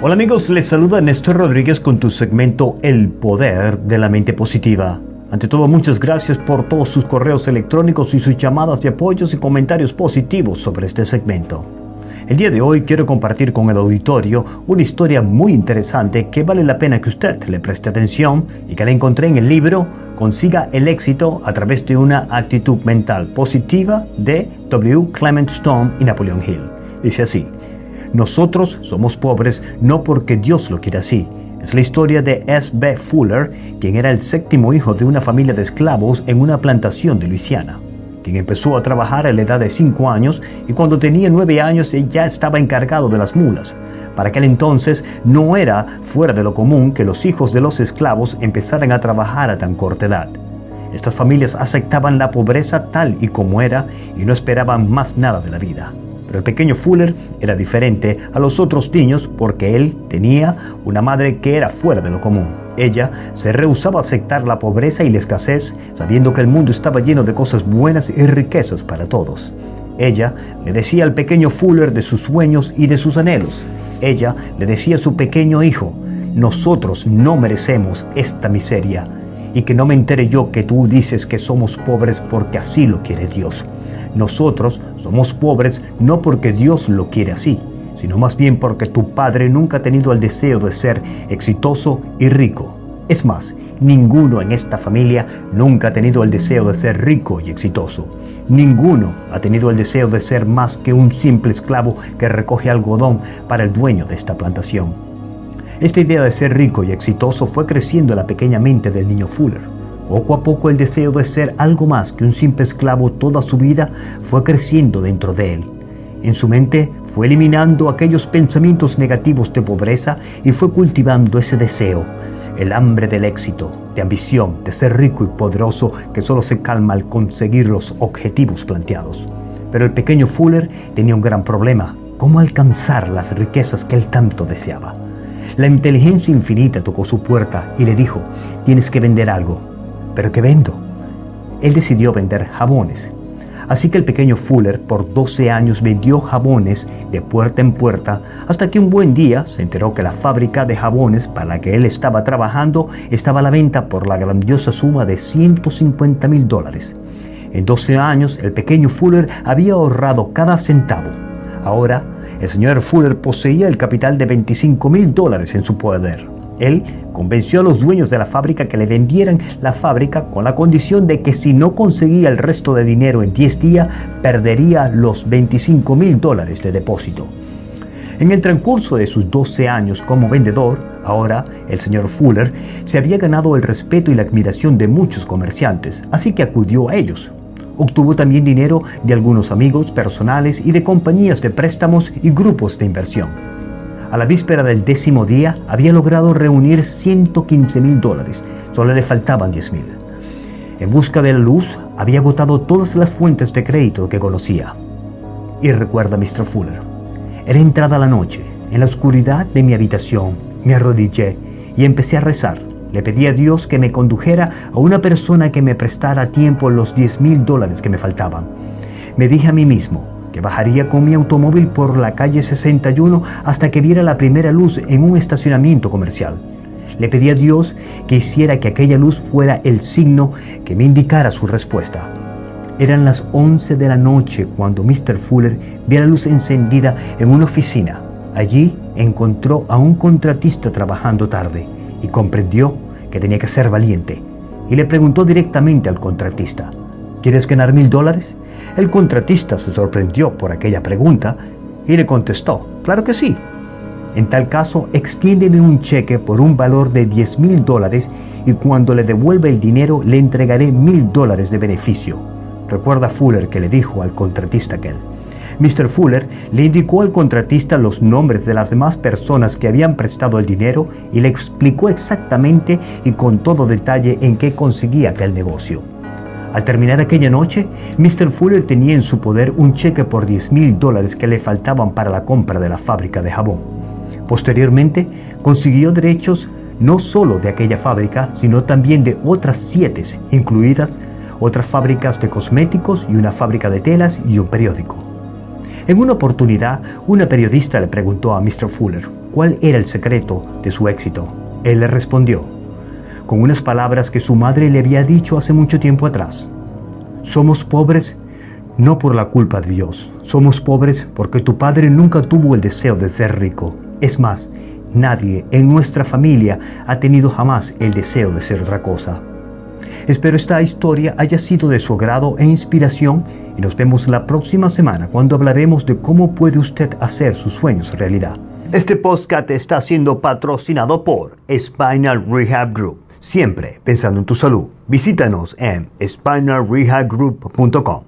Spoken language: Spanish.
Hola amigos, les saluda Néstor Rodríguez con tu segmento El Poder de la Mente Positiva. Ante todo, muchas gracias por todos sus correos electrónicos y sus llamadas de apoyos y comentarios positivos sobre este segmento. El día de hoy quiero compartir con el auditorio una historia muy interesante que vale la pena que usted le preste atención y que la encontré en el libro Consiga el éxito a través de una actitud mental positiva de W. Clement Stone y Napoleon Hill. Dice así. Nosotros somos pobres no porque Dios lo quiera así. Es la historia de S. B. Fuller, quien era el séptimo hijo de una familia de esclavos en una plantación de Luisiana, quien empezó a trabajar a la edad de 5 años y cuando tenía 9 años ya estaba encargado de las mulas. Para aquel entonces no era fuera de lo común que los hijos de los esclavos empezaran a trabajar a tan corta edad. Estas familias aceptaban la pobreza tal y como era y no esperaban más nada de la vida. Pero el pequeño Fuller era diferente a los otros niños porque él tenía una madre que era fuera de lo común. Ella se rehusaba a aceptar la pobreza y la escasez, sabiendo que el mundo estaba lleno de cosas buenas y riquezas para todos. Ella le decía al pequeño Fuller de sus sueños y de sus anhelos. Ella le decía a su pequeño hijo, nosotros no merecemos esta miseria y que no me entere yo que tú dices que somos pobres porque así lo quiere Dios. Nosotros somos pobres no porque Dios lo quiere así, sino más bien porque tu padre nunca ha tenido el deseo de ser exitoso y rico. Es más, ninguno en esta familia nunca ha tenido el deseo de ser rico y exitoso. Ninguno ha tenido el deseo de ser más que un simple esclavo que recoge algodón para el dueño de esta plantación. Esta idea de ser rico y exitoso fue creciendo en la pequeña mente del niño Fuller. Poco a poco el deseo de ser algo más que un simple esclavo toda su vida fue creciendo dentro de él. En su mente fue eliminando aquellos pensamientos negativos de pobreza y fue cultivando ese deseo, el hambre del éxito, de ambición, de ser rico y poderoso que solo se calma al conseguir los objetivos planteados. Pero el pequeño Fuller tenía un gran problema, cómo alcanzar las riquezas que él tanto deseaba. La inteligencia infinita tocó su puerta y le dijo, tienes que vender algo, ¿Pero qué vendo? Él decidió vender jabones. Así que el pequeño Fuller por 12 años vendió jabones de puerta en puerta hasta que un buen día se enteró que la fábrica de jabones para la que él estaba trabajando estaba a la venta por la grandiosa suma de 150 mil dólares. En 12 años el pequeño Fuller había ahorrado cada centavo. Ahora el señor Fuller poseía el capital de 25 mil dólares en su poder. Él convenció a los dueños de la fábrica que le vendieran la fábrica con la condición de que si no conseguía el resto de dinero en 10 días, perdería los 25 mil dólares de depósito. En el transcurso de sus 12 años como vendedor, ahora el señor Fuller se había ganado el respeto y la admiración de muchos comerciantes, así que acudió a ellos. Obtuvo también dinero de algunos amigos personales y de compañías de préstamos y grupos de inversión a la víspera del décimo día había logrado reunir 115 mil dólares, solo le faltaban 10 mil. En busca de la luz, había agotado todas las fuentes de crédito que conocía. Y recuerda Mr. Fuller, era entrada la noche, en la oscuridad de mi habitación, me arrodillé y empecé a rezar. Le pedí a Dios que me condujera a una persona que me prestara a tiempo los 10 mil dólares que me faltaban. Me dije a mí mismo, que bajaría con mi automóvil por la calle 61 hasta que viera la primera luz en un estacionamiento comercial. Le pedí a Dios que hiciera que aquella luz fuera el signo que me indicara su respuesta. Eran las 11 de la noche cuando Mr. Fuller vio la luz encendida en una oficina. Allí encontró a un contratista trabajando tarde y comprendió que tenía que ser valiente. Y le preguntó directamente al contratista, ¿quieres ganar mil dólares? El contratista se sorprendió por aquella pregunta y le contestó, claro que sí. En tal caso, extiéndeme un cheque por un valor de 10 mil dólares y cuando le devuelva el dinero le entregaré mil dólares de beneficio. Recuerda Fuller que le dijo al contratista aquel. Mr. Fuller le indicó al contratista los nombres de las demás personas que habían prestado el dinero y le explicó exactamente y con todo detalle en qué conseguía aquel negocio. Al terminar aquella noche, Mr. Fuller tenía en su poder un cheque por 10 mil dólares que le faltaban para la compra de la fábrica de jabón. Posteriormente, consiguió derechos no solo de aquella fábrica, sino también de otras siete, incluidas otras fábricas de cosméticos y una fábrica de telas y un periódico. En una oportunidad, una periodista le preguntó a Mr. Fuller cuál era el secreto de su éxito. Él le respondió, con unas palabras que su madre le había dicho hace mucho tiempo atrás. Somos pobres no por la culpa de Dios, somos pobres porque tu padre nunca tuvo el deseo de ser rico. Es más, nadie en nuestra familia ha tenido jamás el deseo de ser otra cosa. Espero esta historia haya sido de su agrado e inspiración y nos vemos la próxima semana cuando hablaremos de cómo puede usted hacer sus sueños realidad. Este podcast está siendo patrocinado por Spinal Rehab Group. Siempre pensando en tu salud. Visítanos en spinalrehabgroup.com.